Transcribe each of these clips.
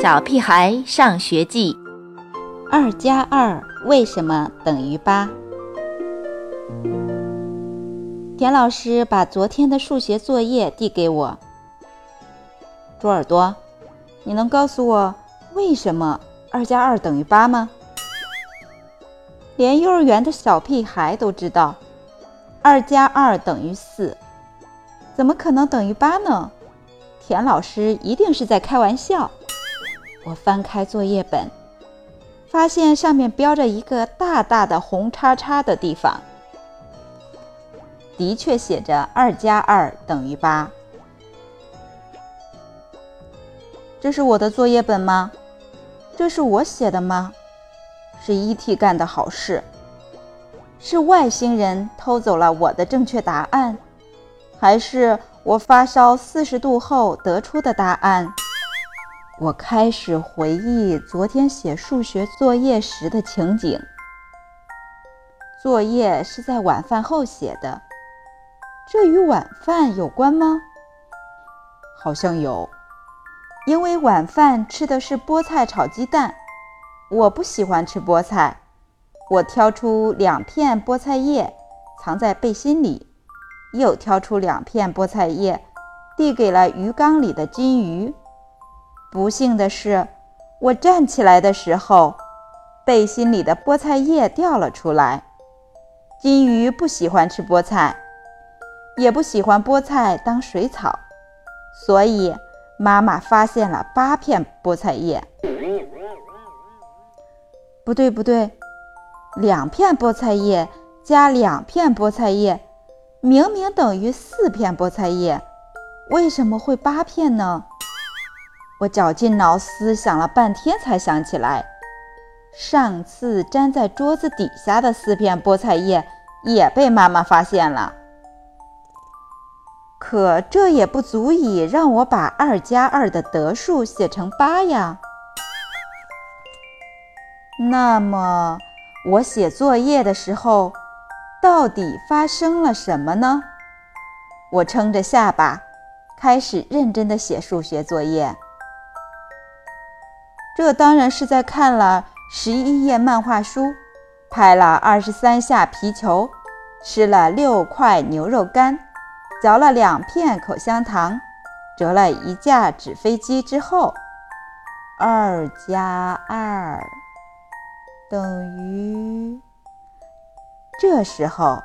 小屁孩上学记，二加二为什么等于八？田老师把昨天的数学作业递给我。猪耳朵，你能告诉我为什么二加二等于八吗？连幼儿园的小屁孩都知道，二加二等于四，怎么可能等于八呢？田老师一定是在开玩笑。我翻开作业本，发现上面标着一个大大的红叉叉的地方，的确写着“二加二等于八”。这是我的作业本吗？这是我写的吗？是 E.T. 干的好事？是外星人偷走了我的正确答案，还是我发烧四十度后得出的答案？我开始回忆昨天写数学作业时的情景。作业是在晚饭后写的，这与晚饭有关吗？好像有，因为晚饭吃的是菠菜炒鸡蛋，我不喜欢吃菠菜。我挑出两片菠菜叶，藏在背心里，又挑出两片菠菜叶，递给了鱼缸里的金鱼。不幸的是，我站起来的时候，背心里的菠菜叶掉了出来。金鱼不喜欢吃菠菜，也不喜欢菠菜当水草，所以妈妈发现了八片菠菜叶。不对，不对，两片菠菜叶加两片菠菜叶，明明等于四片菠菜叶，为什么会八片呢？我绞尽脑思想了半天，才想起来，上次粘在桌子底下的四片菠菜叶也被妈妈发现了。可这也不足以让我把二加二的得数写成八呀。那么，我写作业的时候，到底发生了什么呢？我撑着下巴，开始认真的写数学作业。这当然是在看了十一页漫画书，拍了二十三下皮球，吃了六块牛肉干，嚼了两片口香糖，折了一架纸飞机之后，二加二等于。这时候，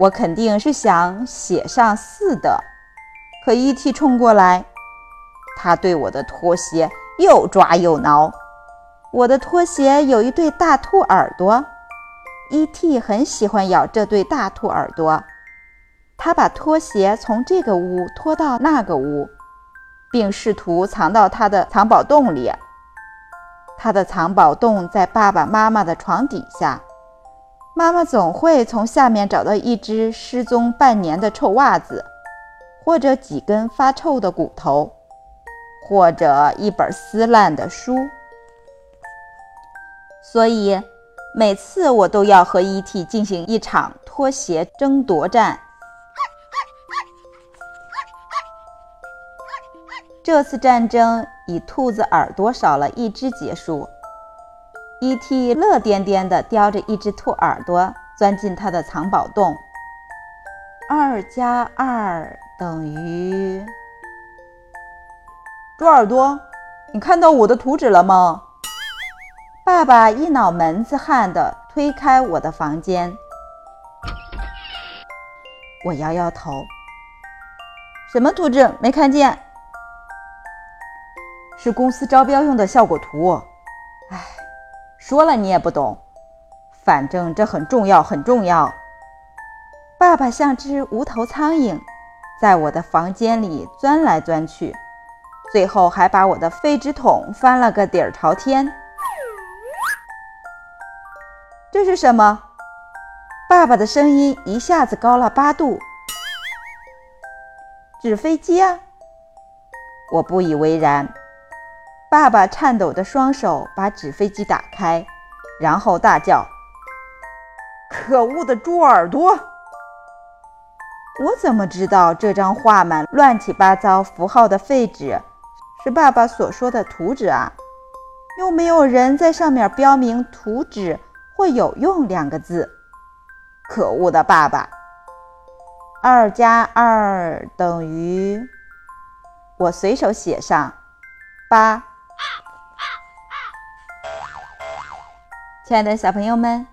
我肯定是想写上四的，可 E.T. 冲过来，他对我的拖鞋。又抓又挠，我的拖鞋有一对大兔耳朵，E.T. 很喜欢咬这对大兔耳朵。他把拖鞋从这个屋拖到那个屋，并试图藏到他的藏宝洞里。他的藏宝洞在爸爸妈妈的床底下，妈妈总会从下面找到一只失踪半年的臭袜子，或者几根发臭的骨头。或者一本撕烂的书，所以每次我都要和 E.T. 进行一场拖鞋争夺战。这次战争以兔子耳朵少了一只结束。E.T. 乐颠颠地叼着一只兔耳朵钻进他的藏宝洞。二加二等于。猪耳朵，你看到我的图纸了吗？爸爸一脑门子汗的推开我的房间。我摇摇头，什么图纸？没看见。是公司招标用的效果图。哎，说了你也不懂。反正这很重要，很重要。爸爸像只无头苍蝇，在我的房间里钻来钻去。最后还把我的废纸桶翻了个底儿朝天。这是什么？爸爸的声音一下子高了八度。纸飞机啊！我不以为然。爸爸颤抖的双手把纸飞机打开，然后大叫：“可恶的猪耳朵！”我怎么知道这张画满乱七八糟符号的废纸？是爸爸所说的图纸啊，又没有人在上面标明“图纸”或“有用”两个字。可恶的爸爸！二加二等于……我随手写上八。亲爱的小朋友们，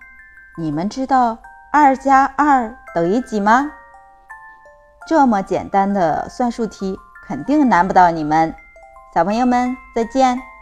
你们知道二加二等于几吗？这么简单的算术题，肯定难不到你们。小朋友们，再见。